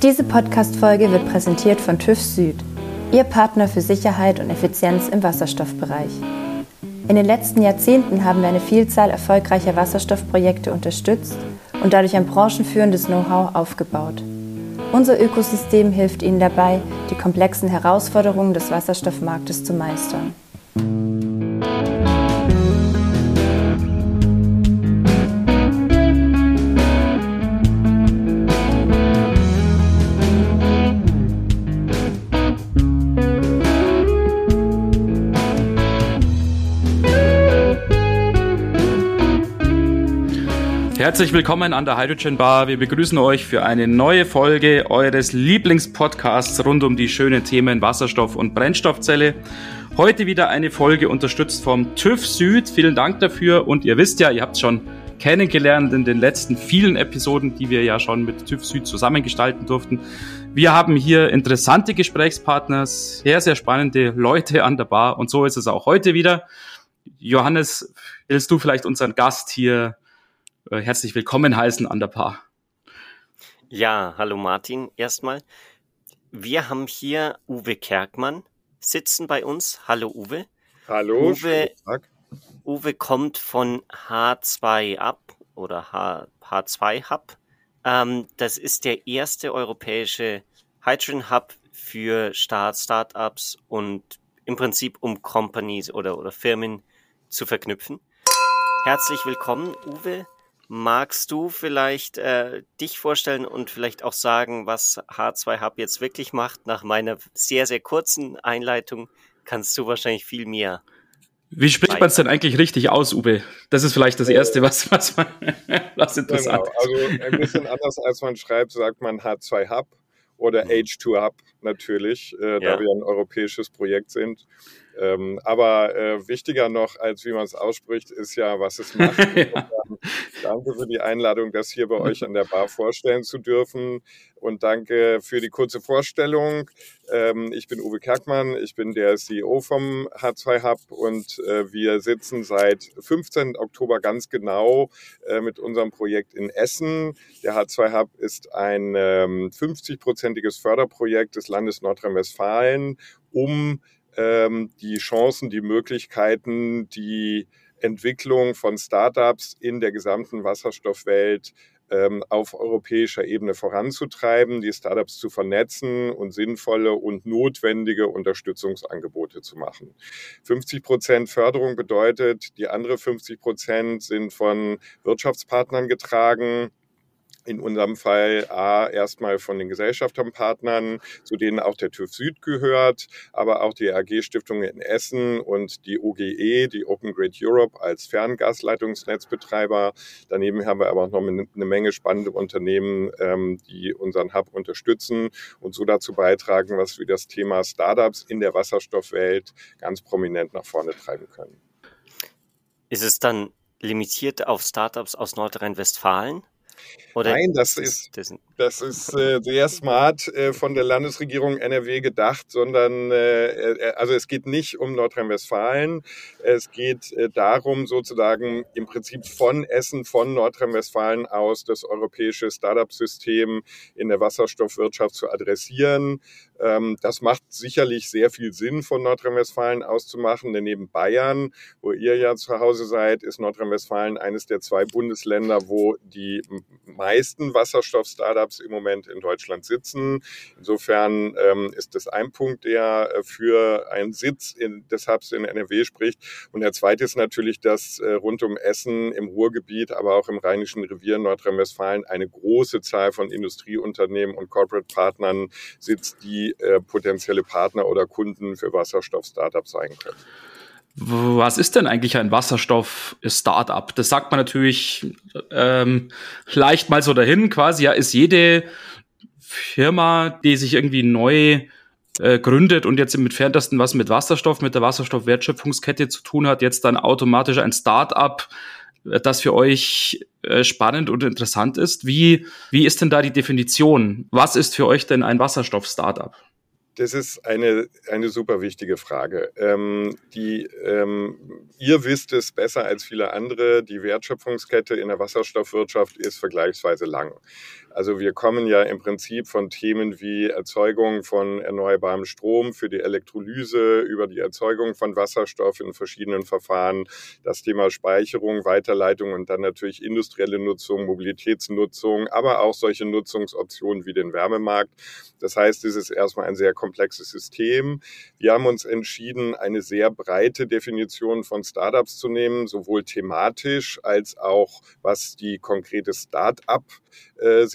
Diese Podcast-Folge wird präsentiert von TÜV Süd, Ihr Partner für Sicherheit und Effizienz im Wasserstoffbereich. In den letzten Jahrzehnten haben wir eine Vielzahl erfolgreicher Wasserstoffprojekte unterstützt und dadurch ein branchenführendes Know-how aufgebaut. Unser Ökosystem hilft Ihnen dabei, die komplexen Herausforderungen des Wasserstoffmarktes zu meistern. Herzlich willkommen an der Hydrogen Bar. Wir begrüßen euch für eine neue Folge eures Lieblingspodcasts rund um die schönen Themen Wasserstoff und Brennstoffzelle. Heute wieder eine Folge unterstützt vom TÜV Süd. Vielen Dank dafür und ihr wisst ja, ihr habt schon kennengelernt in den letzten vielen Episoden, die wir ja schon mit TÜV Süd zusammengestalten durften. Wir haben hier interessante Gesprächspartner, sehr, sehr spannende Leute an der Bar und so ist es auch heute wieder. Johannes, willst du vielleicht unseren Gast hier äh, herzlich willkommen heißen an der Paar. Ja, hallo Martin erstmal. Wir haben hier Uwe Kerkmann sitzen bei uns. Hallo Uwe. Hallo. Uwe, Uwe kommt von H2 Up oder H, H2 Hub. Ähm, das ist der erste europäische Hydrogen Hub für Start, Startups und im Prinzip um Companies oder, oder Firmen zu verknüpfen. Herzlich willkommen, Uwe. Magst du vielleicht äh, dich vorstellen und vielleicht auch sagen, was H2 Hub jetzt wirklich macht? Nach meiner sehr, sehr kurzen Einleitung kannst du wahrscheinlich viel mehr. Wie spricht man es denn eigentlich richtig aus, Uwe? Das ist vielleicht das Erste, was, was, man, was interessant genau. Also ein bisschen anders als man schreibt, sagt man H2 Hub oder H2 mhm. Hub natürlich, äh, ja. da wir ein europäisches Projekt sind. Ähm, aber äh, wichtiger noch, als wie man es ausspricht, ist ja, was es macht. ja. Danke für die Einladung, das hier bei euch an der Bar vorstellen zu dürfen. Und danke für die kurze Vorstellung. Ähm, ich bin Uwe Kerkmann, ich bin der CEO vom H2 Hub und äh, wir sitzen seit 15. Oktober ganz genau äh, mit unserem Projekt in Essen. Der H2 Hub ist ein ähm, 50-prozentiges Förderprojekt des Landes Nordrhein-Westfalen, um ähm, die Chancen, die Möglichkeiten, die Entwicklung von Startups in der gesamten Wasserstoffwelt ähm, auf europäischer Ebene voranzutreiben, die Startups zu vernetzen und sinnvolle und notwendige Unterstützungsangebote zu machen. 50 Prozent Förderung bedeutet, die andere 50 Prozent sind von Wirtschaftspartnern getragen in unserem Fall A, erstmal von den Gesellschafterpartnern, zu denen auch der TÜV Süd gehört, aber auch die AG Stiftung in Essen und die OGE, die Open Grid Europe als Ferngasleitungsnetzbetreiber. Daneben haben wir aber auch noch eine Menge spannende Unternehmen, ähm, die unseren Hub unterstützen und so dazu beitragen, was wir das Thema Startups in der Wasserstoffwelt ganz prominent nach vorne treiben können. Ist es dann limitiert auf Startups aus Nordrhein-Westfalen? Oder Nein, das ist, das ist äh, sehr smart äh, von der Landesregierung NRW gedacht, sondern äh, äh, also es geht nicht um Nordrhein-Westfalen. Es geht äh, darum, sozusagen im Prinzip von Essen, von Nordrhein-Westfalen aus das europäische Startup-System in der Wasserstoffwirtschaft zu adressieren. Ähm, das macht sicherlich sehr viel Sinn, von Nordrhein-Westfalen auszumachen, denn neben Bayern, wo ihr ja zu Hause seid, ist Nordrhein-Westfalen eines der zwei Bundesländer, wo die meisten Wasserstoff-Startups im Moment in Deutschland sitzen. Insofern ähm, ist das ein Punkt, der äh, für einen Sitz in, des Hubs in NRW spricht. Und der zweite ist natürlich, dass äh, rund um Essen im Ruhrgebiet, aber auch im Rheinischen Revier Nordrhein-Westfalen eine große Zahl von Industrieunternehmen und Corporate-Partnern sitzt, die äh, potenzielle Partner oder Kunden für Wasserstoff-Startups sein können. Was ist denn eigentlich ein Wasserstoff-Startup? Das sagt man natürlich ähm, leicht mal so dahin, quasi. Ja, ist jede Firma, die sich irgendwie neu äh, gründet und jetzt im entferntesten was mit Wasserstoff, mit der Wasserstoffwertschöpfungskette zu tun hat, jetzt dann automatisch ein Startup, das für euch äh, spannend und interessant ist. Wie, wie ist denn da die Definition? Was ist für euch denn ein Wasserstoff-Startup? Das ist eine, eine super wichtige Frage. Ähm, die, ähm, ihr wisst es besser als viele andere, die Wertschöpfungskette in der Wasserstoffwirtschaft ist vergleichsweise lang. Also wir kommen ja im Prinzip von Themen wie Erzeugung von erneuerbarem Strom für die Elektrolyse über die Erzeugung von Wasserstoff in verschiedenen Verfahren, das Thema Speicherung, Weiterleitung und dann natürlich industrielle Nutzung, Mobilitätsnutzung, aber auch solche Nutzungsoptionen wie den Wärmemarkt. Das heißt, es ist erstmal ein sehr komplexes System. Wir haben uns entschieden, eine sehr breite Definition von Startups zu nehmen, sowohl thematisch als auch was die konkrete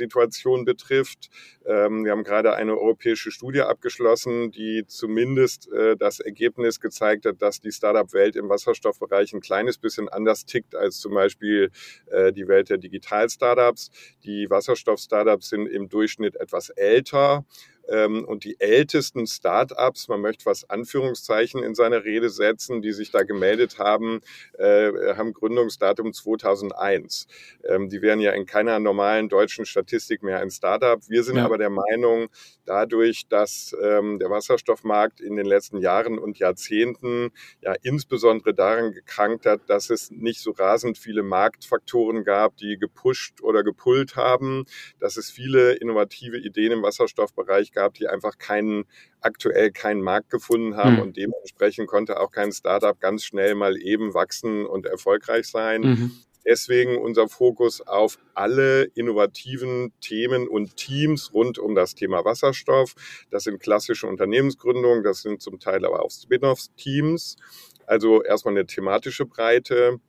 Start-up-Situation betrifft. Ähm, wir haben gerade eine europäische Studie abgeschlossen, die zumindest äh, das Ergebnis gezeigt hat, dass die Startup-Welt im Wasserstoffbereich ein kleines bisschen anders tickt als zum Beispiel äh, die Welt der Digital-Startups. Die Wasserstoff-Startups sind im Durchschnitt etwas älter ähm, und die ältesten Start-ups, man möchte was Anführungszeichen in seine Rede setzen, die sich da gemeldet haben, äh, haben Gründungsdatum 2001. Ähm, die wären ja in keiner normalen deutschen Statistik mehr ein Start-up. Wir sind ja. aber der Meinung, dadurch, dass ähm, der Wasserstoffmarkt in den letzten Jahren und Jahrzehnten ja insbesondere daran gekrankt hat, dass es nicht so rasend viele Marktfaktoren gab, die gepusht oder gepullt haben, dass es viele innovative Ideen im Wasserstoffbereich gab, die einfach keinen aktuell keinen Markt gefunden haben mhm. und dementsprechend konnte auch kein Startup ganz schnell mal eben wachsen und erfolgreich sein. Mhm. Deswegen unser Fokus auf alle innovativen Themen und Teams rund um das Thema Wasserstoff. Das sind klassische Unternehmensgründungen, das sind zum Teil aber auch Spin-off-Teams. Also erstmal eine thematische Breite.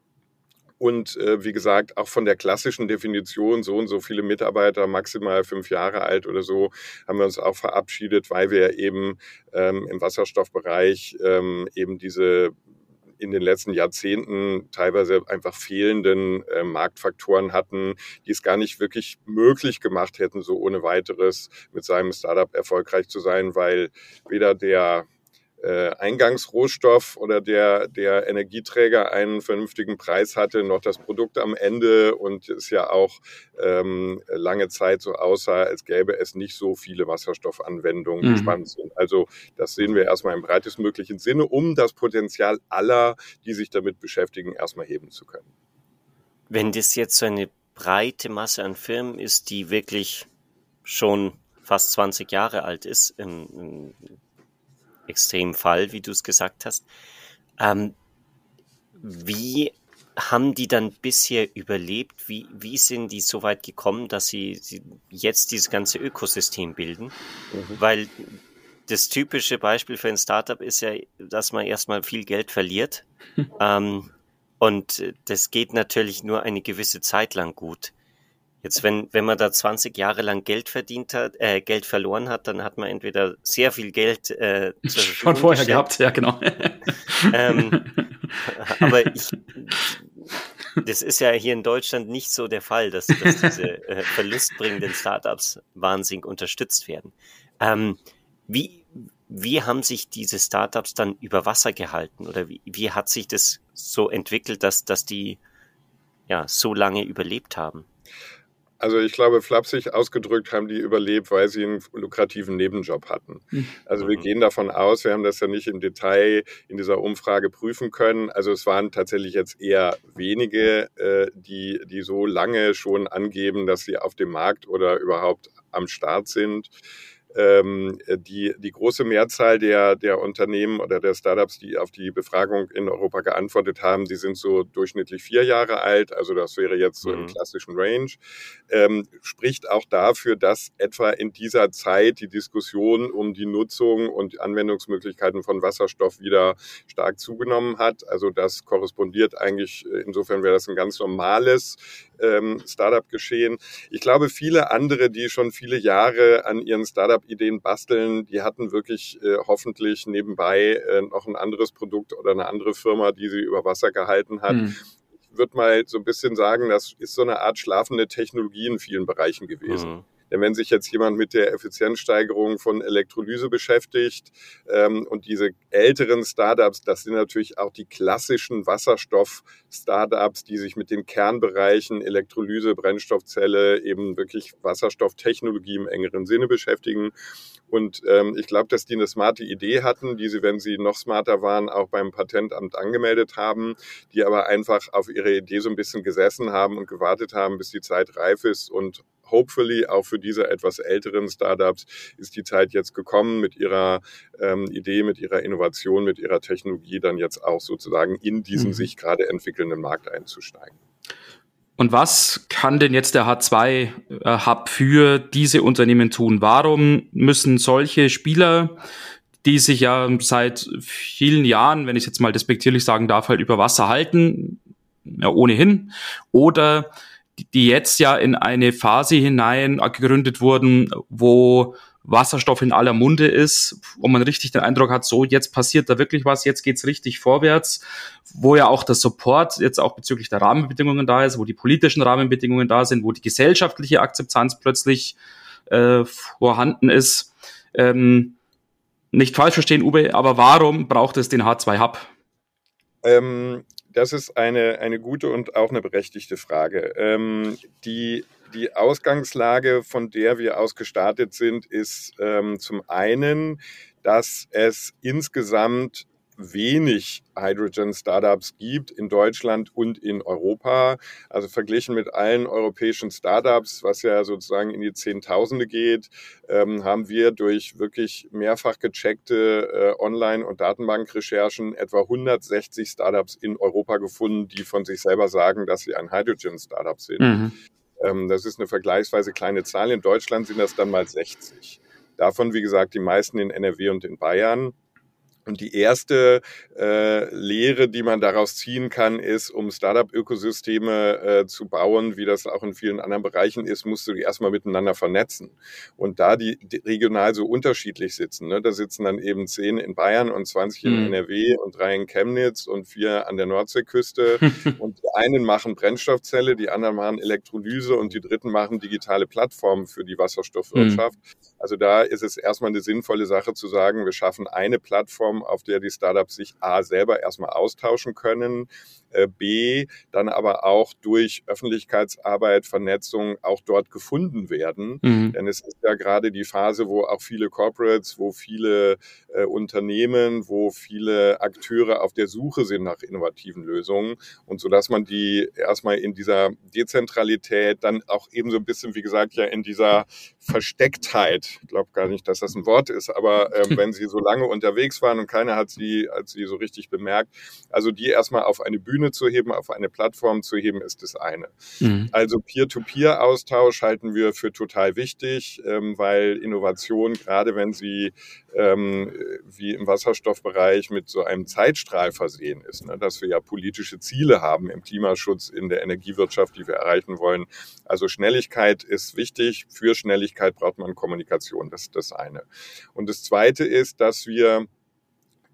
Und äh, wie gesagt, auch von der klassischen Definition, so und so viele Mitarbeiter, maximal fünf Jahre alt oder so, haben wir uns auch verabschiedet, weil wir eben ähm, im Wasserstoffbereich ähm, eben diese in den letzten Jahrzehnten teilweise einfach fehlenden äh, Marktfaktoren hatten, die es gar nicht wirklich möglich gemacht hätten, so ohne weiteres mit seinem Startup erfolgreich zu sein, weil weder der äh, Eingangsrohstoff oder der, der Energieträger einen vernünftigen Preis hatte, noch das Produkt am Ende und es ja auch ähm, lange Zeit so aussah, als gäbe es nicht so viele Wasserstoffanwendungen, mhm. spannend sind. Also das sehen wir erstmal im breitestmöglichen Sinne, um das Potenzial aller, die sich damit beschäftigen, erstmal heben zu können. Wenn das jetzt so eine breite Masse an Firmen ist, die wirklich schon fast 20 Jahre alt ist, extremen Fall, wie du es gesagt hast. Ähm, wie haben die dann bisher überlebt? Wie, wie sind die so weit gekommen, dass sie, sie jetzt dieses ganze Ökosystem bilden? Mhm. Weil das typische Beispiel für ein Startup ist ja, dass man erstmal viel Geld verliert. ähm, und das geht natürlich nur eine gewisse Zeit lang gut. Jetzt, wenn, wenn man da 20 Jahre lang Geld verdient hat, äh, Geld verloren hat, dann hat man entweder sehr viel Geld äh, schon vorher gehabt, ja genau. ähm, aber ich, das ist ja hier in Deutschland nicht so der Fall, dass, dass diese äh, verlustbringenden Startups wahnsinnig unterstützt werden. Ähm, wie, wie haben sich diese Startups dann über Wasser gehalten oder wie, wie hat sich das so entwickelt, dass, dass die ja so lange überlebt haben? Also ich glaube, flapsig ausgedrückt haben die überlebt, weil sie einen lukrativen Nebenjob hatten. Hm. Also wir mhm. gehen davon aus, wir haben das ja nicht im Detail in dieser Umfrage prüfen können. Also es waren tatsächlich jetzt eher wenige, äh, die, die so lange schon angeben, dass sie auf dem Markt oder überhaupt am Start sind ähm, die, die große Mehrzahl der, der Unternehmen oder der Startups, die auf die Befragung in Europa geantwortet haben, die sind so durchschnittlich vier Jahre alt, also das wäre jetzt so mhm. im klassischen Range, ähm, spricht auch dafür, dass etwa in dieser Zeit die Diskussion um die Nutzung und Anwendungsmöglichkeiten von Wasserstoff wieder stark zugenommen hat. Also das korrespondiert eigentlich, äh, insofern wäre das ein ganz normales ähm, Startup-Geschehen. Ich glaube, viele andere, die schon viele Jahre an ihren Startup-Ideen basteln, die hatten wirklich äh, hoffentlich nebenbei äh, noch ein anderes Produkt oder eine andere Firma, die sie über Wasser gehalten hat. Hm. Ich würde mal so ein bisschen sagen, das ist so eine Art schlafende Technologie in vielen Bereichen gewesen. Mhm. Denn wenn sich jetzt jemand mit der Effizienzsteigerung von Elektrolyse beschäftigt ähm, und diese älteren Startups, das sind natürlich auch die klassischen Wasserstoff-Startups, die sich mit den Kernbereichen Elektrolyse, Brennstoffzelle, eben wirklich Wasserstofftechnologie im engeren Sinne beschäftigen. Und ähm, ich glaube, dass die eine smarte Idee hatten, die sie, wenn sie noch smarter waren, auch beim Patentamt angemeldet haben, die aber einfach auf ihre Idee so ein bisschen gesessen haben und gewartet haben, bis die Zeit reif ist und hopefully auch für diese etwas älteren Startups ist die Zeit jetzt gekommen, mit ihrer ähm, Idee, mit ihrer Innovation, mit ihrer Technologie dann jetzt auch sozusagen in diesen mhm. sich gerade entwickelnden Markt einzusteigen. Und was kann denn jetzt der H2-Hub für diese Unternehmen tun? Warum müssen solche Spieler, die sich ja seit vielen Jahren, wenn ich jetzt mal despektierlich sagen darf, halt über Wasser halten, ja ohnehin, oder die jetzt ja in eine Phase hinein gegründet wurden, wo Wasserstoff in aller Munde ist, wo man richtig den Eindruck hat, so jetzt passiert da wirklich was, jetzt geht's richtig vorwärts, wo ja auch der Support jetzt auch bezüglich der Rahmenbedingungen da ist, wo die politischen Rahmenbedingungen da sind, wo die gesellschaftliche Akzeptanz plötzlich äh, vorhanden ist. Ähm, nicht falsch verstehen, Uwe, aber warum braucht es den H2-Hub? Ähm, das ist eine, eine gute und auch eine berechtigte Frage. Ähm, die die Ausgangslage, von der wir aus gestartet sind, ist ähm, zum einen, dass es insgesamt wenig Hydrogen-Startups gibt in Deutschland und in Europa. Also verglichen mit allen europäischen Startups, was ja sozusagen in die Zehntausende geht, ähm, haben wir durch wirklich mehrfach gecheckte äh, Online- und Datenbankrecherchen etwa 160 Startups in Europa gefunden, die von sich selber sagen, dass sie ein Hydrogen-Startup sind. Mhm. Ähm, das ist eine vergleichsweise kleine Zahl. In Deutschland sind das dann mal 60. Davon, wie gesagt, die meisten in NRW und in Bayern. Und die erste äh, Lehre, die man daraus ziehen kann, ist, um Startup-Ökosysteme äh, zu bauen, wie das auch in vielen anderen Bereichen ist, musst du die erstmal miteinander vernetzen. Und da die, die regional so unterschiedlich sitzen, ne, da sitzen dann eben zehn in Bayern und 20 in mhm. NRW und drei in Chemnitz und vier an der Nordseeküste. und die einen machen Brennstoffzelle, die anderen machen Elektrolyse und die dritten machen digitale Plattformen für die Wasserstoffwirtschaft. Mhm. Also da ist es erstmal eine sinnvolle Sache zu sagen, wir schaffen eine Plattform, auf der die Startups sich A selber erstmal austauschen können, äh, B, dann aber auch durch Öffentlichkeitsarbeit, Vernetzung auch dort gefunden werden. Mhm. Denn es ist ja gerade die Phase, wo auch viele Corporates, wo viele äh, Unternehmen, wo viele Akteure auf der Suche sind nach innovativen Lösungen. Und so dass man die erstmal in dieser Dezentralität, dann auch eben so ein bisschen, wie gesagt, ja in dieser Verstecktheit, ich glaube gar nicht, dass das ein Wort ist, aber äh, wenn sie so lange unterwegs waren und keiner hat sie, hat sie so richtig bemerkt, also die erstmal auf eine Bühne Bühne zu heben, auf eine Plattform zu heben, ist das eine. Mhm. Also Peer-to-Peer-Austausch halten wir für total wichtig, ähm, weil Innovation, gerade wenn sie ähm, wie im Wasserstoffbereich mit so einem Zeitstrahl versehen ist, ne, dass wir ja politische Ziele haben im Klimaschutz, in der Energiewirtschaft, die wir erreichen wollen. Also Schnelligkeit ist wichtig. Für Schnelligkeit braucht man Kommunikation. Das ist das eine. Und das zweite ist, dass wir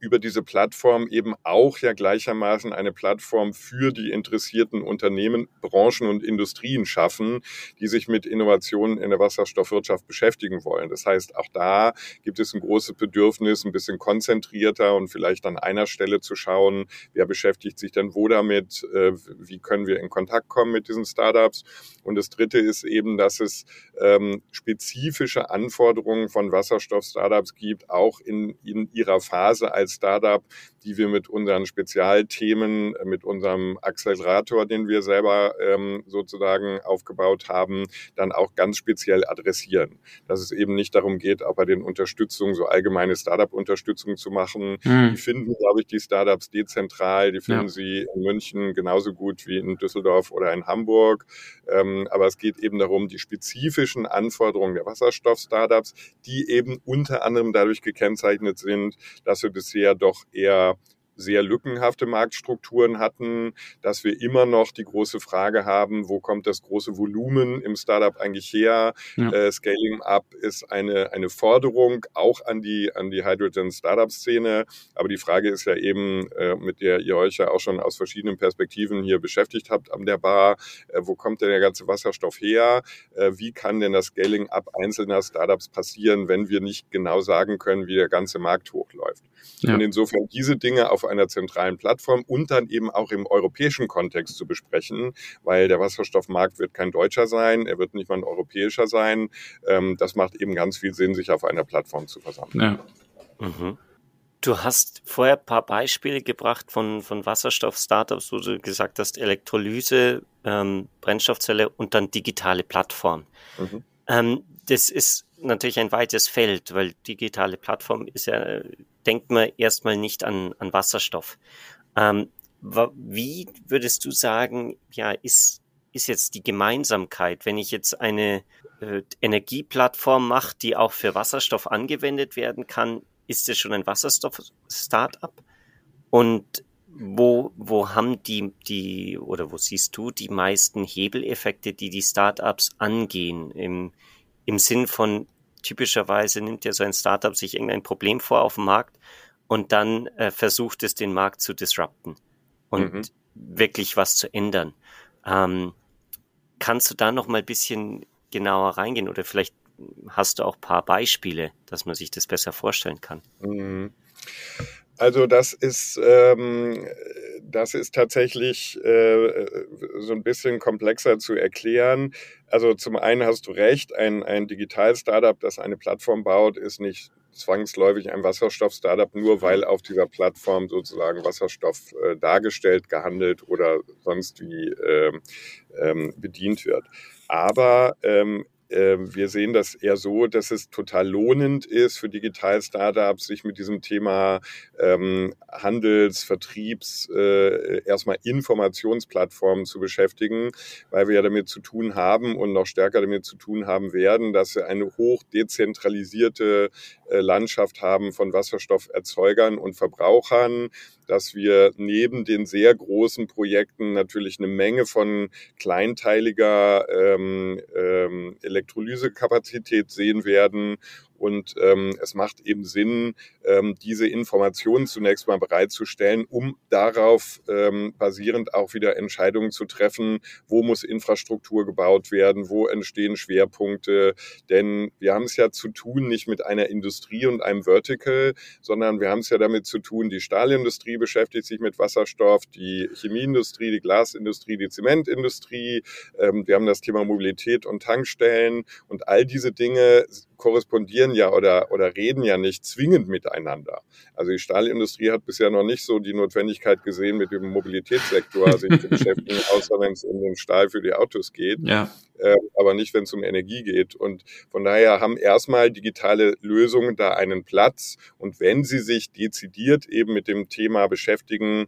über diese Plattform eben auch ja gleichermaßen eine Plattform für die interessierten Unternehmen, Branchen und Industrien schaffen, die sich mit Innovationen in der Wasserstoffwirtschaft beschäftigen wollen. Das heißt, auch da gibt es ein großes Bedürfnis, ein bisschen konzentrierter und vielleicht an einer Stelle zu schauen, wer beschäftigt sich denn wo damit, äh, wie können wir in Kontakt kommen mit diesen Startups. Und das Dritte ist eben, dass es ähm, spezifische Anforderungen von Wasserstoff-Startups gibt, auch in, in ihrer Phase als Startup, die wir mit unseren Spezialthemen, äh, mit unserem Accelerator, den wir selber ähm, sozusagen aufgebaut haben, dann auch ganz speziell adressieren. Dass es eben nicht darum geht, auch bei den Unterstützungen so allgemeine Startup-Unterstützung zu machen. Mhm. Die finden, glaube ich, die Startups dezentral, die finden ja. sie in München genauso gut wie in Düsseldorf oder in Hamburg. Ähm, aber es geht eben darum, die spezifischen Anforderungen der Wasserstoff-Startups, die eben unter anderem dadurch gekennzeichnet sind, dass wir bisher doch eher sehr lückenhafte Marktstrukturen hatten, dass wir immer noch die große Frage haben, wo kommt das große Volumen im Startup eigentlich her? Ja. Äh, Scaling Up ist eine, eine Forderung auch an die, an die Hydrogen Startup Szene. Aber die Frage ist ja eben, äh, mit der ihr euch ja auch schon aus verschiedenen Perspektiven hier beschäftigt habt an der Bar, äh, wo kommt denn der ganze Wasserstoff her? Äh, wie kann denn das Scaling Up einzelner Startups passieren, wenn wir nicht genau sagen können, wie der ganze Markt hochläuft? Ja. Und insofern diese Dinge auf einer zentralen Plattform und dann eben auch im europäischen Kontext zu besprechen, weil der Wasserstoffmarkt wird kein deutscher sein, er wird nicht mal ein europäischer sein. Ähm, das macht eben ganz viel Sinn, sich auf einer Plattform zu versammeln. Ja. Mhm. Du hast vorher ein paar Beispiele gebracht von, von Wasserstoff-Startups, wo du gesagt hast, Elektrolyse, ähm, Brennstoffzelle und dann digitale Plattform. Mhm. Ähm, das ist natürlich ein weites Feld, weil digitale Plattform ist ja, denkt man erstmal nicht an, an Wasserstoff. Ähm, wie würdest du sagen, ja, ist, ist jetzt die Gemeinsamkeit, wenn ich jetzt eine äh, Energieplattform mache, die auch für Wasserstoff angewendet werden kann, ist es schon ein Wasserstoff-Startup? Und wo, wo haben die, die, oder wo siehst du die meisten Hebeleffekte, die die Startups angehen? Im, im Sinn von, typischerweise nimmt ja so ein Startup sich irgendein Problem vor auf dem Markt und dann äh, versucht es, den Markt zu disrupten und mhm. wirklich was zu ändern. Ähm, kannst du da noch mal ein bisschen genauer reingehen oder vielleicht hast du auch ein paar Beispiele, dass man sich das besser vorstellen kann? Mhm. Also das ist, ähm, das ist tatsächlich äh, so ein bisschen komplexer zu erklären. Also zum einen hast du recht, ein, ein Digital-Startup, das eine Plattform baut, ist nicht zwangsläufig ein Wasserstoff-Startup, nur weil auf dieser Plattform sozusagen Wasserstoff äh, dargestellt, gehandelt oder sonst wie äh, ähm, bedient wird. Aber ähm, wir sehen das eher so, dass es total lohnend ist für Digital-Startups, sich mit diesem Thema ähm, Handels-, Vertriebs-, äh, erstmal Informationsplattformen zu beschäftigen, weil wir ja damit zu tun haben und noch stärker damit zu tun haben werden, dass wir eine hoch dezentralisierte äh, Landschaft haben von Wasserstofferzeugern und Verbrauchern, dass wir neben den sehr großen Projekten natürlich eine Menge von kleinteiliger ähm, ähm, Elektrolysekapazität sehen werden und ähm, es macht eben Sinn, ähm, diese Informationen zunächst mal bereitzustellen, um darauf ähm, basierend auch wieder Entscheidungen zu treffen, wo muss Infrastruktur gebaut werden, wo entstehen Schwerpunkte. Denn wir haben es ja zu tun nicht mit einer Industrie und einem Vertical, sondern wir haben es ja damit zu tun, die Stahlindustrie beschäftigt sich mit Wasserstoff, die Chemieindustrie, die Glasindustrie, die Zementindustrie. Ähm, wir haben das Thema Mobilität und Tankstellen und all diese Dinge korrespondieren ja oder, oder reden ja nicht zwingend miteinander. Also die Stahlindustrie hat bisher noch nicht so die Notwendigkeit gesehen, mit dem Mobilitätssektor sich zu beschäftigen, außer wenn es um den Stahl für die Autos geht. Ja. Äh, aber nicht, wenn es um Energie geht. Und von daher haben erstmal digitale Lösungen da einen Platz. Und wenn sie sich dezidiert eben mit dem Thema beschäftigen,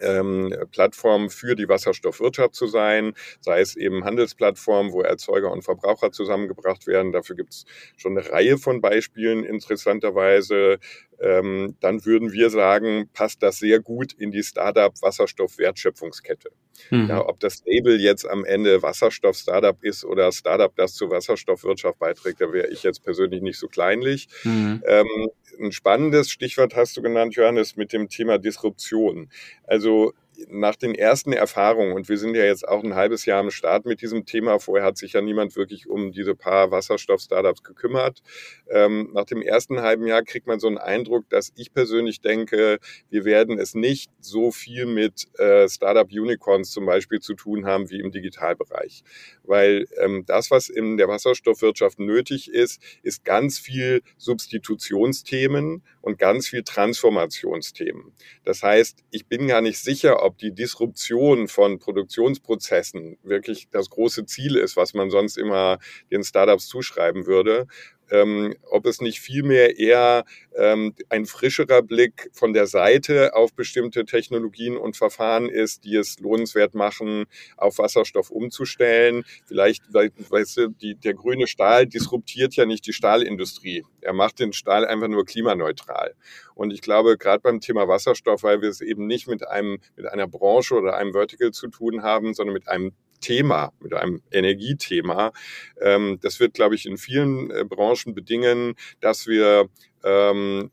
ähm, Plattform für die Wasserstoffwirtschaft zu sein, sei es eben Handelsplattformen, wo Erzeuger und Verbraucher zusammengebracht werden. Dafür gibt es schon eine Reihe von Beispielen interessanterweise ähm, dann würden wir sagen, passt das sehr gut in die Startup-Wasserstoff-Wertschöpfungskette. Mhm. Ja, ob das Label jetzt am Ende Wasserstoff-Startup ist oder Startup, das zur Wasserstoffwirtschaft beiträgt, da wäre ich jetzt persönlich nicht so kleinlich. Mhm. Ähm, ein spannendes Stichwort hast du genannt, Johannes, mit dem Thema Disruption. Also nach den ersten Erfahrungen, und wir sind ja jetzt auch ein halbes Jahr am Start mit diesem Thema, vorher hat sich ja niemand wirklich um diese paar Wasserstoff-Startups gekümmert. Ähm, nach dem ersten halben Jahr kriegt man so einen Eindruck, dass ich persönlich denke, wir werden es nicht so viel mit äh, Startup-Unicorns zum Beispiel zu tun haben wie im Digitalbereich. Weil ähm, das, was in der Wasserstoffwirtschaft nötig ist, ist ganz viel Substitutionsthemen und ganz viel Transformationsthemen. Das heißt, ich bin gar nicht sicher, ob die Disruption von Produktionsprozessen wirklich das große Ziel ist, was man sonst immer den Startups zuschreiben würde. Ähm, ob es nicht vielmehr eher ähm, ein frischerer Blick von der Seite auf bestimmte Technologien und Verfahren ist, die es lohnenswert machen, auf Wasserstoff umzustellen. Vielleicht, weißt du, die, der grüne Stahl disruptiert ja nicht die Stahlindustrie. Er macht den Stahl einfach nur klimaneutral. Und ich glaube, gerade beim Thema Wasserstoff, weil wir es eben nicht mit einem, mit einer Branche oder einem Vertical zu tun haben, sondern mit einem Thema, mit einem Energiethema. Ähm, das wird, glaube ich, in vielen äh, Branchen bedingen, dass wir ähm,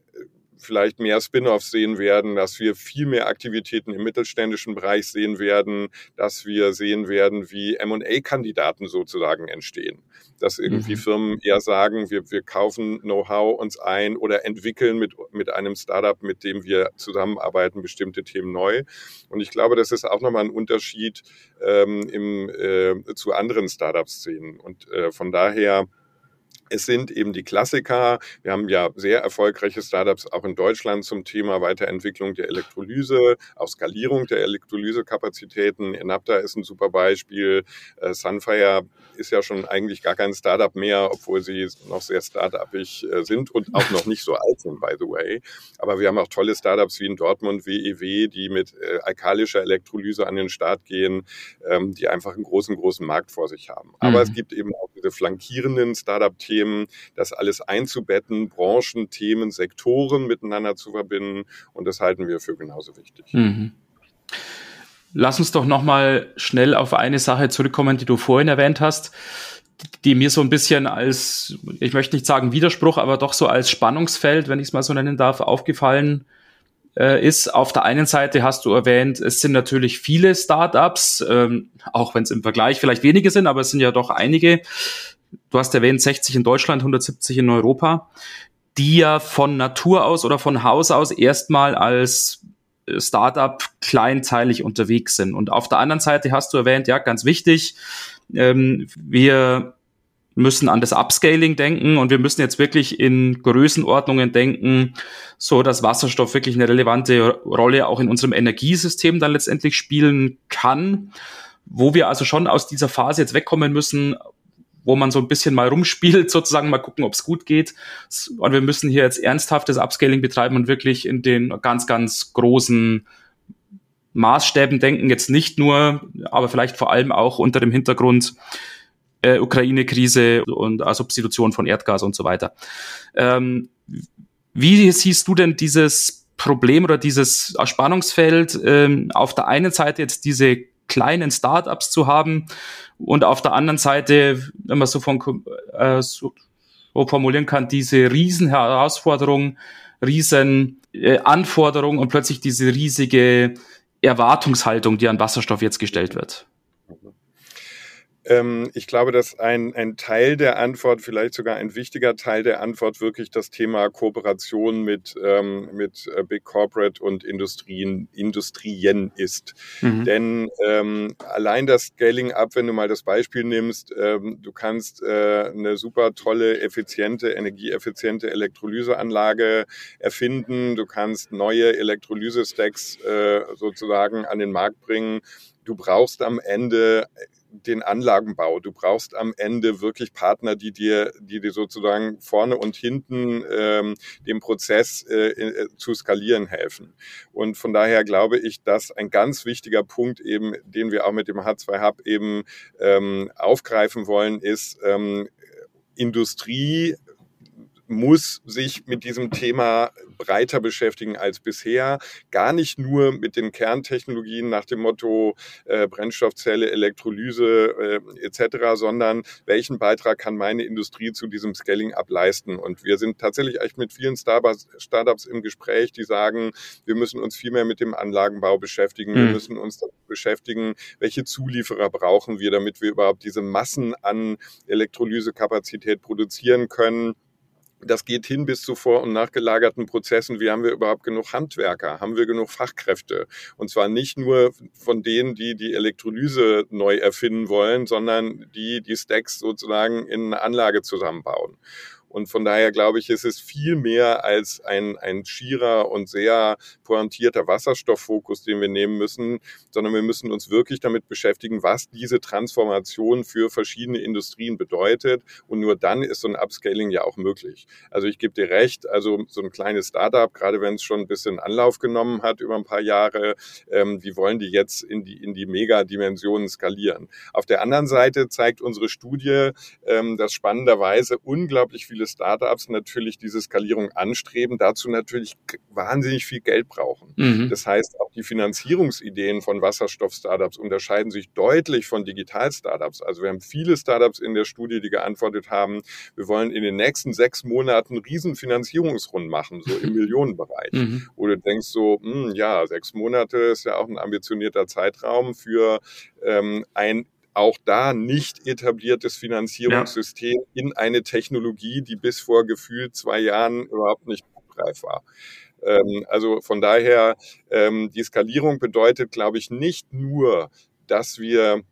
vielleicht mehr Spin-offs sehen werden, dass wir viel mehr Aktivitäten im mittelständischen Bereich sehen werden, dass wir sehen werden, wie M&A-Kandidaten sozusagen entstehen. Dass irgendwie mhm. Firmen eher sagen, wir, wir kaufen Know-how uns ein oder entwickeln mit, mit einem Startup, mit dem wir zusammenarbeiten, bestimmte Themen neu. Und ich glaube, das ist auch nochmal ein Unterschied ähm, im, äh, zu anderen Startup-Szenen. Und äh, von daher es sind eben die Klassiker. Wir haben ja sehr erfolgreiche Startups auch in Deutschland zum Thema Weiterentwicklung der Elektrolyse, auch Skalierung der Elektrolysekapazitäten. Enapta ist ein super Beispiel. Äh, Sunfire ist ja schon eigentlich gar kein Startup mehr, obwohl sie noch sehr startupig äh, sind und auch noch nicht so alt sind, by the way. Aber wir haben auch tolle Startups wie in Dortmund, WEW, die mit äh, alkalischer Elektrolyse an den Start gehen, ähm, die einfach einen großen, großen Markt vor sich haben. Aber mhm. es gibt eben auch diese flankierenden Startup-Themen, das alles einzubetten, Branchen, Themen, Sektoren miteinander zu verbinden. Und das halten wir für genauso wichtig. Mhm. Lass uns doch nochmal schnell auf eine Sache zurückkommen, die du vorhin erwähnt hast, die mir so ein bisschen als, ich möchte nicht sagen Widerspruch, aber doch so als Spannungsfeld, wenn ich es mal so nennen darf, aufgefallen äh, ist. Auf der einen Seite hast du erwähnt, es sind natürlich viele Startups, ähm, auch wenn es im Vergleich vielleicht wenige sind, aber es sind ja doch einige. Du hast erwähnt, 60 in Deutschland, 170 in Europa, die ja von Natur aus oder von Haus aus erstmal als Startup kleinteilig unterwegs sind. Und auf der anderen Seite hast du erwähnt, ja, ganz wichtig, ähm, wir müssen an das Upscaling denken und wir müssen jetzt wirklich in Größenordnungen denken, so dass Wasserstoff wirklich eine relevante Rolle auch in unserem Energiesystem dann letztendlich spielen kann, wo wir also schon aus dieser Phase jetzt wegkommen müssen, wo man so ein bisschen mal rumspielt, sozusagen mal gucken, ob es gut geht. Und wir müssen hier jetzt ernsthaftes Upscaling betreiben und wirklich in den ganz, ganz großen Maßstäben denken. Jetzt nicht nur, aber vielleicht vor allem auch unter dem Hintergrund äh, Ukraine-Krise und äh, Substitution von Erdgas und so weiter. Ähm, wie siehst du denn dieses Problem oder dieses Spannungsfeld ähm, auf der einen Seite jetzt diese kleinen Startups zu haben und auf der anderen Seite, wenn man so, von, äh, so, so formulieren kann, diese riesen Herausforderung, riesen äh, Anforderung und plötzlich diese riesige Erwartungshaltung, die an Wasserstoff jetzt gestellt wird. Ähm, ich glaube, dass ein, ein Teil der Antwort, vielleicht sogar ein wichtiger Teil der Antwort, wirklich das Thema Kooperation mit, ähm, mit äh, Big Corporate und Industrien, Industrien ist. Mhm. Denn ähm, allein das Scaling Up, wenn du mal das Beispiel nimmst, ähm, du kannst äh, eine super tolle, effiziente, energieeffiziente Elektrolyseanlage erfinden, du kannst neue Elektrolyse-Stacks äh, sozusagen an den Markt bringen. Du brauchst am Ende den Anlagenbau. Du brauchst am Ende wirklich Partner, die dir, die dir sozusagen vorne und hinten ähm, dem Prozess äh, äh, zu skalieren helfen. Und von daher glaube ich, dass ein ganz wichtiger Punkt eben, den wir auch mit dem H2 Hub eben ähm, aufgreifen wollen, ist ähm, Industrie muss sich mit diesem Thema breiter beschäftigen als bisher. Gar nicht nur mit den Kerntechnologien nach dem Motto äh, Brennstoffzelle, Elektrolyse äh, etc., sondern welchen Beitrag kann meine Industrie zu diesem Scaling up leisten? Und wir sind tatsächlich echt mit vielen Startups, im Gespräch, die sagen, wir müssen uns viel mehr mit dem Anlagenbau beschäftigen. Mhm. Wir müssen uns beschäftigen, welche Zulieferer brauchen wir, damit wir überhaupt diese Massen an Elektrolysekapazität produzieren können. Das geht hin bis zu vor- und nachgelagerten Prozessen. Wie haben wir überhaupt genug Handwerker? Haben wir genug Fachkräfte? Und zwar nicht nur von denen, die die Elektrolyse neu erfinden wollen, sondern die die Stacks sozusagen in eine Anlage zusammenbauen. Und von daher glaube ich, ist es viel mehr als ein, ein schierer und sehr pointierter Wasserstofffokus, den wir nehmen müssen, sondern wir müssen uns wirklich damit beschäftigen, was diese Transformation für verschiedene Industrien bedeutet. Und nur dann ist so ein Upscaling ja auch möglich. Also ich gebe dir recht, also so ein kleines Startup, gerade wenn es schon ein bisschen Anlauf genommen hat über ein paar Jahre, ähm, wie wollen die jetzt in die, in die Megadimensionen skalieren? Auf der anderen Seite zeigt unsere Studie, ähm, dass spannenderweise unglaublich viele Startups natürlich diese Skalierung anstreben, dazu natürlich wahnsinnig viel Geld brauchen. Mhm. Das heißt, auch die Finanzierungsideen von Wasserstoff-Startups unterscheiden sich deutlich von Digital-Startups. Also wir haben viele Startups in der Studie, die geantwortet haben, wir wollen in den nächsten sechs Monaten Riesenfinanzierungsrunden machen, so im Millionenbereich. Mhm. Wo du denkst so, mh, hm, ja, sechs Monate ist ja auch ein ambitionierter Zeitraum für ähm, ein auch da nicht etabliertes Finanzierungssystem ja. in eine Technologie, die bis vor gefühlt zwei Jahren überhaupt nicht reif war. Ähm, also von daher, ähm, die Skalierung bedeutet, glaube ich, nicht nur, dass wir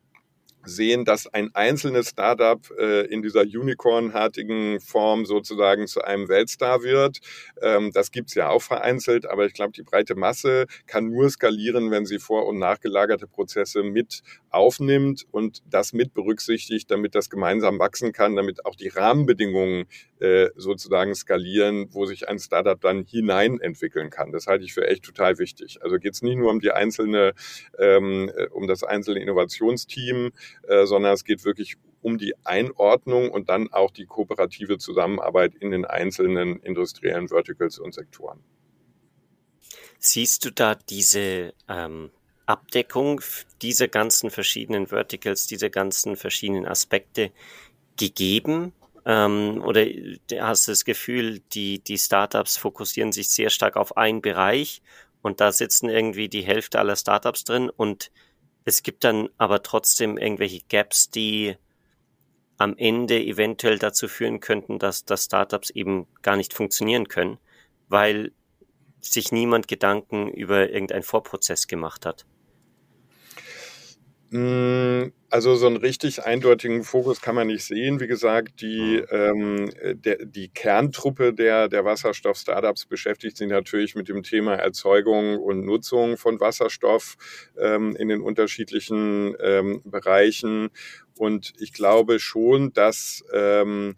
sehen, dass ein einzelnes Startup äh, in dieser Unicorn-artigen Form sozusagen zu einem Weltstar wird. Ähm, das gibt's ja auch vereinzelt, aber ich glaube, die breite Masse kann nur skalieren, wenn sie vor- und nachgelagerte Prozesse mit aufnimmt und das mit berücksichtigt, damit das gemeinsam wachsen kann, damit auch die Rahmenbedingungen äh, sozusagen skalieren, wo sich ein Startup dann hinein entwickeln kann. Das halte ich für echt total wichtig. Also geht es nicht nur um die einzelne, ähm, äh, um das einzelne Innovationsteam, äh, sondern es geht wirklich um die Einordnung und dann auch die kooperative Zusammenarbeit in den einzelnen industriellen Verticals und Sektoren. Siehst du da diese ähm, Abdeckung dieser ganzen verschiedenen Verticals, dieser ganzen verschiedenen Aspekte gegeben? Ähm, oder hast du das Gefühl, die, die Startups fokussieren sich sehr stark auf einen Bereich und da sitzen irgendwie die Hälfte aller Startups drin und es gibt dann aber trotzdem irgendwelche Gaps, die am Ende eventuell dazu führen könnten, dass, dass Startups eben gar nicht funktionieren können, weil sich niemand Gedanken über irgendeinen Vorprozess gemacht hat. Mm, also so einen richtig eindeutigen Fokus kann man nicht sehen. Wie gesagt, die, ähm, der, die Kerntruppe der, der Wasserstoff-Startups beschäftigt sich natürlich mit dem Thema Erzeugung und Nutzung von Wasserstoff ähm, in den unterschiedlichen ähm, Bereichen. Und ich glaube schon, dass ähm,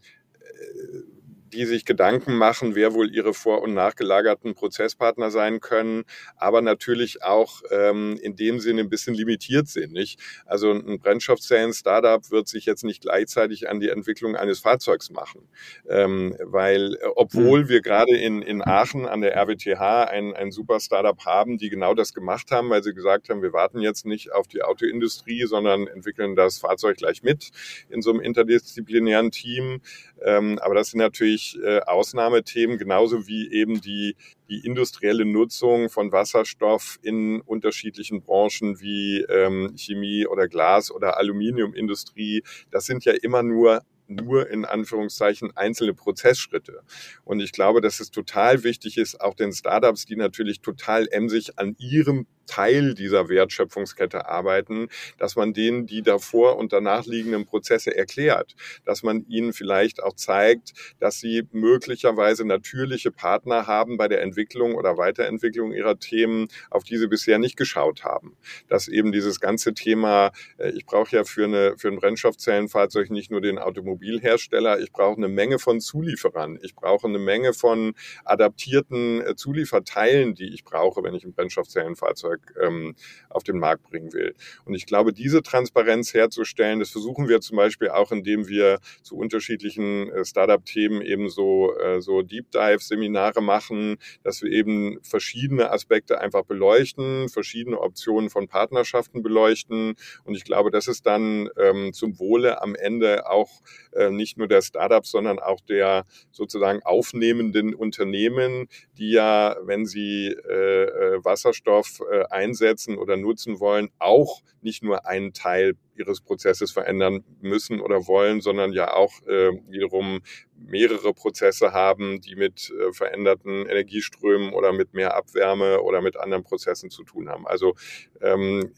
die sich Gedanken machen, wer wohl ihre vor- und nachgelagerten Prozesspartner sein können, aber natürlich auch ähm, in dem Sinne ein bisschen limitiert sind. Nicht? Also ein Brennstoffzellen-Startup wird sich jetzt nicht gleichzeitig an die Entwicklung eines Fahrzeugs machen, ähm, weil äh, obwohl mhm. wir gerade in, in Aachen an der RWTH ein, ein super Startup haben, die genau das gemacht haben, weil sie gesagt haben, wir warten jetzt nicht auf die Autoindustrie, sondern entwickeln das Fahrzeug gleich mit in so einem interdisziplinären Team. Ähm, aber das sind natürlich äh, Ausnahmethemen, genauso wie eben die, die industrielle Nutzung von Wasserstoff in unterschiedlichen Branchen wie ähm, Chemie oder Glas oder Aluminiumindustrie. Das sind ja immer nur nur in Anführungszeichen einzelne Prozessschritte. Und ich glaube, dass es total wichtig ist, auch den Startups, die natürlich total emsig an ihrem Teil dieser Wertschöpfungskette arbeiten, dass man denen die davor und danach liegenden Prozesse erklärt, dass man ihnen vielleicht auch zeigt, dass sie möglicherweise natürliche Partner haben bei der Entwicklung oder Weiterentwicklung ihrer Themen, auf die sie bisher nicht geschaut haben. Dass eben dieses ganze Thema, äh, ich brauche ja für, eine, für ein Brennstoffzellenfahrzeug nicht nur den Automobilhersteller, ich brauche eine Menge von Zulieferern, ich brauche eine Menge von adaptierten äh, Zulieferteilen, die ich brauche, wenn ich ein Brennstoffzellenfahrzeug Fahrzeug ähm, auf den Markt bringen will. Und ich glaube, diese Transparenz herzustellen, das versuchen wir zum Beispiel auch, indem wir zu unterschiedlichen äh, Startup-Themen eben so, äh, so Deep Dive-Seminare machen, dass wir eben verschiedene Aspekte einfach beleuchten, verschiedene Optionen von Partnerschaften beleuchten. Und ich glaube, das ist dann ähm, zum Wohle am Ende auch äh, nicht nur der Startups, sondern auch der sozusagen aufnehmenden Unternehmen, die ja, wenn sie äh, äh Wasserstoff äh, einsetzen oder nutzen wollen, auch nicht nur einen Teil ihres Prozesses verändern müssen oder wollen, sondern ja auch äh, wiederum mehrere Prozesse haben, die mit äh, veränderten Energieströmen oder mit mehr Abwärme oder mit anderen Prozessen zu tun haben. Also ähm,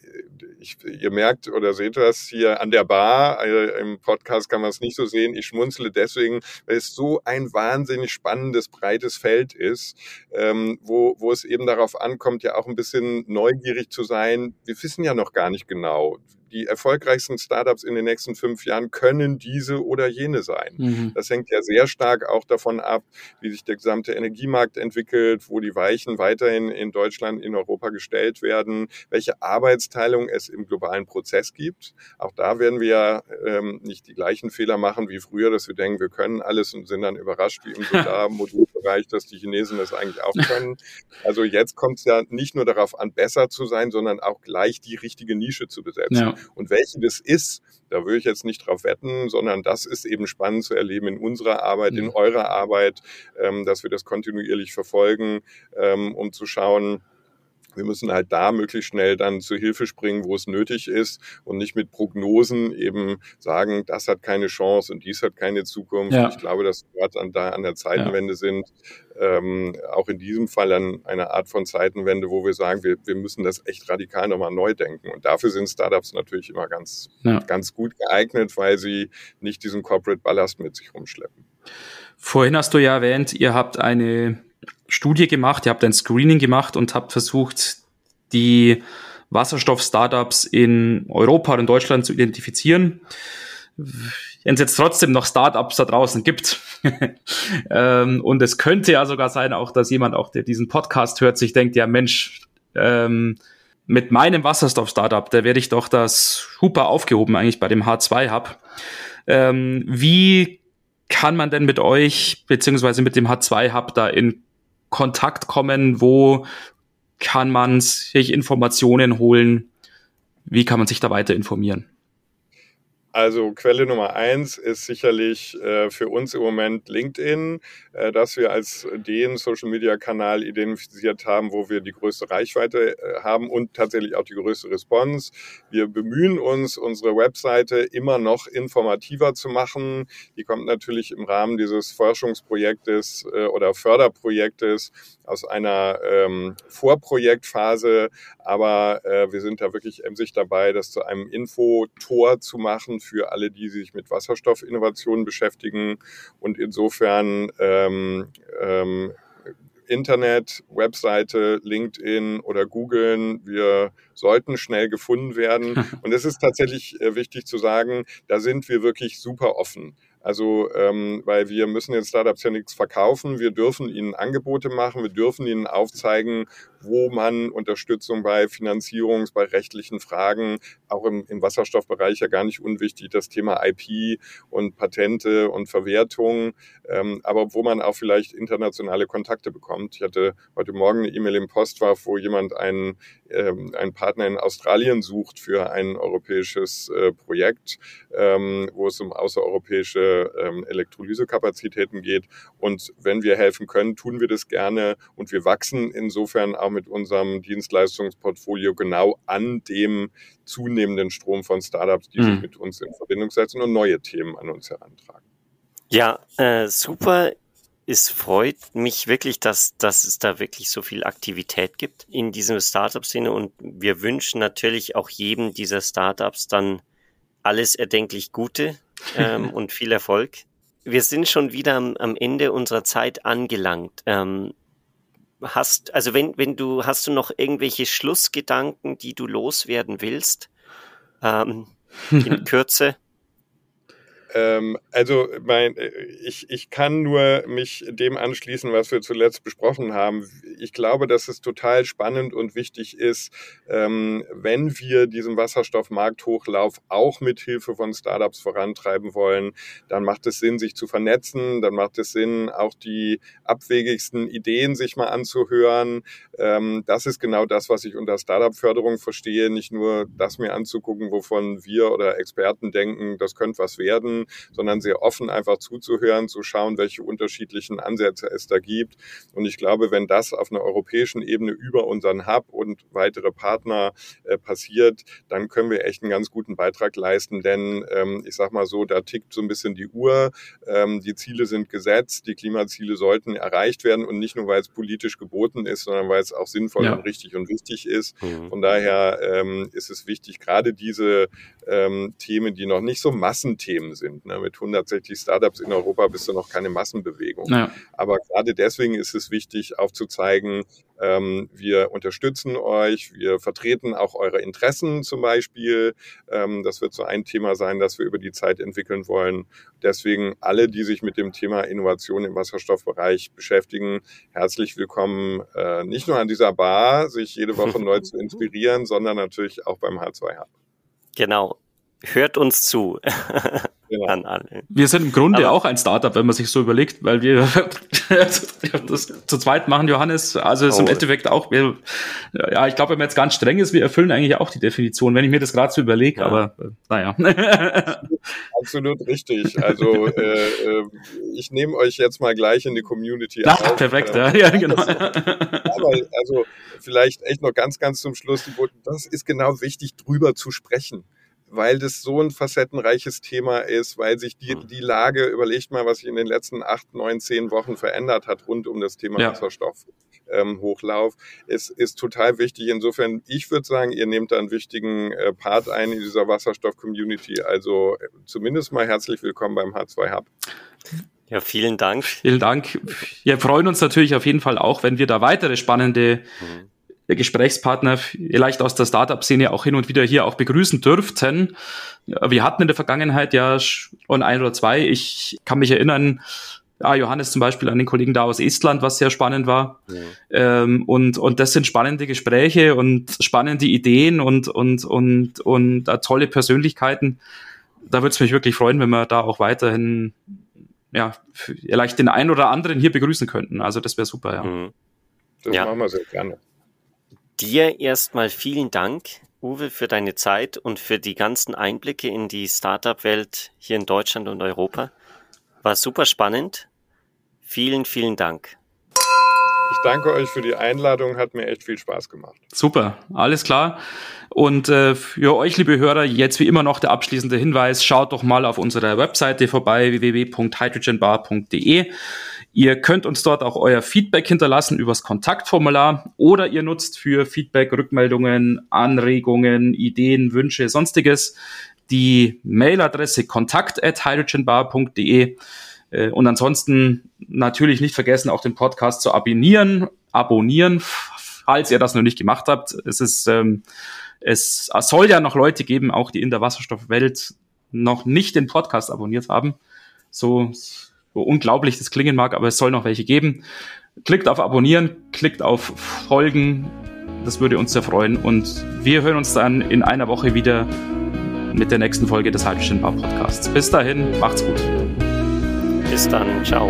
ich, ihr merkt oder seht das hier an der Bar, äh, im Podcast kann man es nicht so sehen. Ich schmunzle deswegen, weil es so ein wahnsinnig spannendes, breites Feld ist, ähm, wo, wo es eben darauf ankommt, ja auch ein bisschen neugierig zu sein. Wir wissen ja noch gar nicht genau, die erfolgreichsten Startups in den nächsten fünf Jahren können diese oder jene sein. Mhm. Das hängt ja sehr stark auch davon ab, wie sich der gesamte Energiemarkt entwickelt, wo die Weichen weiterhin in Deutschland, in Europa gestellt werden, welche Arbeitsteilung es im globalen Prozess gibt. Auch da werden wir ähm, nicht die gleichen Fehler machen wie früher, dass wir denken, wir können alles und sind dann überrascht, wie im Solarmodulbereich, dass die Chinesen das eigentlich auch können. Also jetzt kommt es ja nicht nur darauf an, besser zu sein, sondern auch gleich die richtige Nische zu besetzen. Ja. Und welche das ist, da würde ich jetzt nicht drauf wetten, sondern das ist eben spannend zu erleben in unserer Arbeit, in eurer Arbeit, ähm, dass wir das kontinuierlich verfolgen, ähm, um zu schauen, wir müssen halt da möglichst schnell dann zur Hilfe springen, wo es nötig ist und nicht mit Prognosen eben sagen, das hat keine Chance und dies hat keine Zukunft. Ja. Ich glaube, dass wir gerade an, da an der Zeitenwende ja. sind, ähm, auch in diesem Fall an einer Art von Zeitenwende, wo wir sagen, wir, wir müssen das echt radikal nochmal neu denken. Und dafür sind Startups natürlich immer ganz, ja. ganz gut geeignet, weil sie nicht diesen Corporate Ballast mit sich rumschleppen. Vorhin hast du ja erwähnt, ihr habt eine Studie gemacht, ihr habt ein Screening gemacht und habt versucht, die Wasserstoff-Startups in Europa und in Deutschland zu identifizieren. Wenn es jetzt trotzdem noch Startups da draußen gibt. ähm, und es könnte ja sogar sein, auch dass jemand, auch der diesen Podcast hört, sich denkt, ja Mensch, ähm, mit meinem Wasserstoff-Startup, da werde ich doch das super aufgehoben eigentlich bei dem H2-Hub. Ähm, wie kann man denn mit euch beziehungsweise mit dem H2-Hub da in Kontakt kommen? Wo kann man sich Informationen holen? Wie kann man sich da weiter informieren? Also Quelle Nummer eins ist sicherlich äh, für uns im Moment LinkedIn, äh, dass wir als den Social-Media-Kanal identifiziert haben, wo wir die größte Reichweite äh, haben und tatsächlich auch die größte Response. Wir bemühen uns, unsere Webseite immer noch informativer zu machen. Die kommt natürlich im Rahmen dieses Forschungsprojektes äh, oder Förderprojektes aus einer ähm, Vorprojektphase, aber äh, wir sind da wirklich emsig dabei, das zu einem Infotor zu machen für alle, die sich mit Wasserstoffinnovationen beschäftigen. Und insofern ähm, ähm, Internet, Webseite, LinkedIn oder googeln. Wir sollten schnell gefunden werden. Und es ist tatsächlich äh, wichtig zu sagen, da sind wir wirklich super offen. Also, ähm, weil wir müssen den Startups ja nichts verkaufen. Wir dürfen ihnen Angebote machen. Wir dürfen ihnen aufzeigen, wo man Unterstützung bei Finanzierungs-, bei rechtlichen Fragen, auch im, im Wasserstoffbereich ja gar nicht unwichtig, das Thema IP und Patente und Verwertung, ähm, aber wo man auch vielleicht internationale Kontakte bekommt. Ich hatte heute Morgen eine E-Mail im Postwurf, wo jemand einen, ähm, einen Partner in Australien sucht für ein europäisches äh, Projekt, ähm, wo es um außereuropäische ähm, Elektrolysekapazitäten geht. Und wenn wir helfen können, tun wir das gerne und wir wachsen insofern auch mit unserem Dienstleistungsportfolio genau an dem zunehmenden Strom von Startups, die mhm. sich mit uns in Verbindung setzen und neue Themen an uns herantragen. Ja, äh, super. Es freut mich wirklich, dass, dass es da wirklich so viel Aktivität gibt in diesem Startup-Szene und wir wünschen natürlich auch jedem dieser Startups dann alles erdenklich Gute ähm, und viel Erfolg. Wir sind schon wieder am, am Ende unserer Zeit angelangt. Ähm, hast, also wenn, wenn du, hast du noch irgendwelche Schlussgedanken, die du loswerden willst? Ähm, in Kürze? Ähm, also mein, äh, ich, ich kann nur mich dem anschließen, was wir zuletzt besprochen haben. Ich glaube, dass es total spannend und wichtig ist, ähm, wenn wir diesen Wasserstoffmarkthochlauf auch mit Hilfe von Startups vorantreiben wollen, dann macht es Sinn, sich zu vernetzen, dann macht es Sinn, auch die abwegigsten Ideen sich mal anzuhören. Ähm, das ist genau das, was ich unter Startup-Förderung verstehe, nicht nur das mir anzugucken, wovon wir oder Experten denken, das könnte was werden, bewerten, sondern sehr offen einfach zuzuhören, zu schauen, welche unterschiedlichen Ansätze es da gibt. Und ich glaube, wenn das auf einer europäischen Ebene über unseren Hub und weitere Partner äh, passiert, dann können wir echt einen ganz guten Beitrag leisten, denn ähm, ich sag mal so, da tickt so ein bisschen die Uhr. Ähm, die Ziele sind gesetzt, die Klimaziele sollten erreicht werden und nicht nur, weil es politisch geboten ist, sondern weil es auch sinnvoll ja. und richtig und wichtig ist. Mhm. Von daher ähm, ist es wichtig, gerade diese ähm, Themen, die noch nicht so Massenthemen sind. Ne? Mit 160 Startups in Europa bist du noch keine Massenbewegung. Ja. Aber gerade deswegen ist es wichtig, aufzuzeigen, ähm, wir unterstützen euch, wir vertreten auch eure Interessen zum Beispiel. Ähm, das wird so ein Thema sein, das wir über die Zeit entwickeln wollen. Deswegen alle, die sich mit dem Thema Innovation im Wasserstoffbereich beschäftigen, herzlich willkommen, äh, nicht nur an dieser Bar, sich jede Woche neu zu inspirieren, sondern natürlich auch beim H2 Hub. Genau. Hört uns zu. Genau. An alle. Wir sind im Grunde Aber auch ein Startup, wenn man sich so überlegt, weil wir das zu zweit machen, Johannes. Also ist oh. im Endeffekt auch, wir, ja, ich glaube, wenn man jetzt ganz streng ist, wir erfüllen eigentlich auch die Definition, wenn ich mir das gerade so überlege. Ja. Aber äh, naja. Absolut richtig. Also äh, äh, ich nehme euch jetzt mal gleich in die Community Ach, auf. Perfekt, ja, ja genau. Aber also vielleicht echt noch ganz, ganz zum Schluss, das ist genau wichtig, drüber zu sprechen weil das so ein facettenreiches Thema ist, weil sich die, mhm. die Lage, überlegt mal, was sich in den letzten acht, neun, zehn Wochen verändert hat rund um das Thema ja. Wasserstoff. Ähm, Hochlauf ist, ist total wichtig. Insofern, ich würde sagen, ihr nehmt da einen wichtigen äh, Part ein in dieser Wasserstoff-Community. Also äh, zumindest mal herzlich willkommen beim H2 Hub. Ja, vielen Dank. Vielen Dank. Wir freuen uns natürlich auf jeden Fall auch, wenn wir da weitere spannende mhm. Gesprächspartner vielleicht aus der Startup-Szene auch hin und wieder hier auch begrüßen dürften. Wir hatten in der Vergangenheit ja schon ein oder zwei. Ich kann mich erinnern, ja, Johannes zum Beispiel an den Kollegen da aus Estland, was sehr spannend war. Ja. Ähm, und, und das sind spannende Gespräche und spannende Ideen und, und, und, und uh, tolle Persönlichkeiten. Da würde es mich wirklich freuen, wenn wir da auch weiterhin ja, vielleicht den einen oder anderen hier begrüßen könnten. Also das wäre super, ja. Mhm. Das ja. machen wir sehr gerne. Dir erstmal vielen Dank, Uwe, für deine Zeit und für die ganzen Einblicke in die Startup-Welt hier in Deutschland und Europa. War super spannend. Vielen, vielen Dank. Ich danke euch für die Einladung, hat mir echt viel Spaß gemacht. Super, alles klar. Und äh, für euch, liebe Hörer, jetzt wie immer noch der abschließende Hinweis, schaut doch mal auf unserer Webseite vorbei, www.hydrogenbar.de. Ihr könnt uns dort auch euer Feedback hinterlassen übers Kontaktformular oder ihr nutzt für Feedback, Rückmeldungen, Anregungen, Ideen, Wünsche, sonstiges die Mailadresse kontakt@hydrogenbar.de äh, und ansonsten natürlich nicht vergessen auch den Podcast zu abonnieren, abonnieren, falls ihr das noch nicht gemacht habt. Es ist ähm, es soll ja noch Leute geben, auch die in der Wasserstoffwelt noch nicht den Podcast abonniert haben. So so unglaublich das klingen mag, aber es soll noch welche geben. Klickt auf Abonnieren, klickt auf Folgen. Das würde uns sehr freuen. Und wir hören uns dann in einer Woche wieder mit der nächsten Folge des Bar Podcasts. Bis dahin, macht's gut. Bis dann, ciao.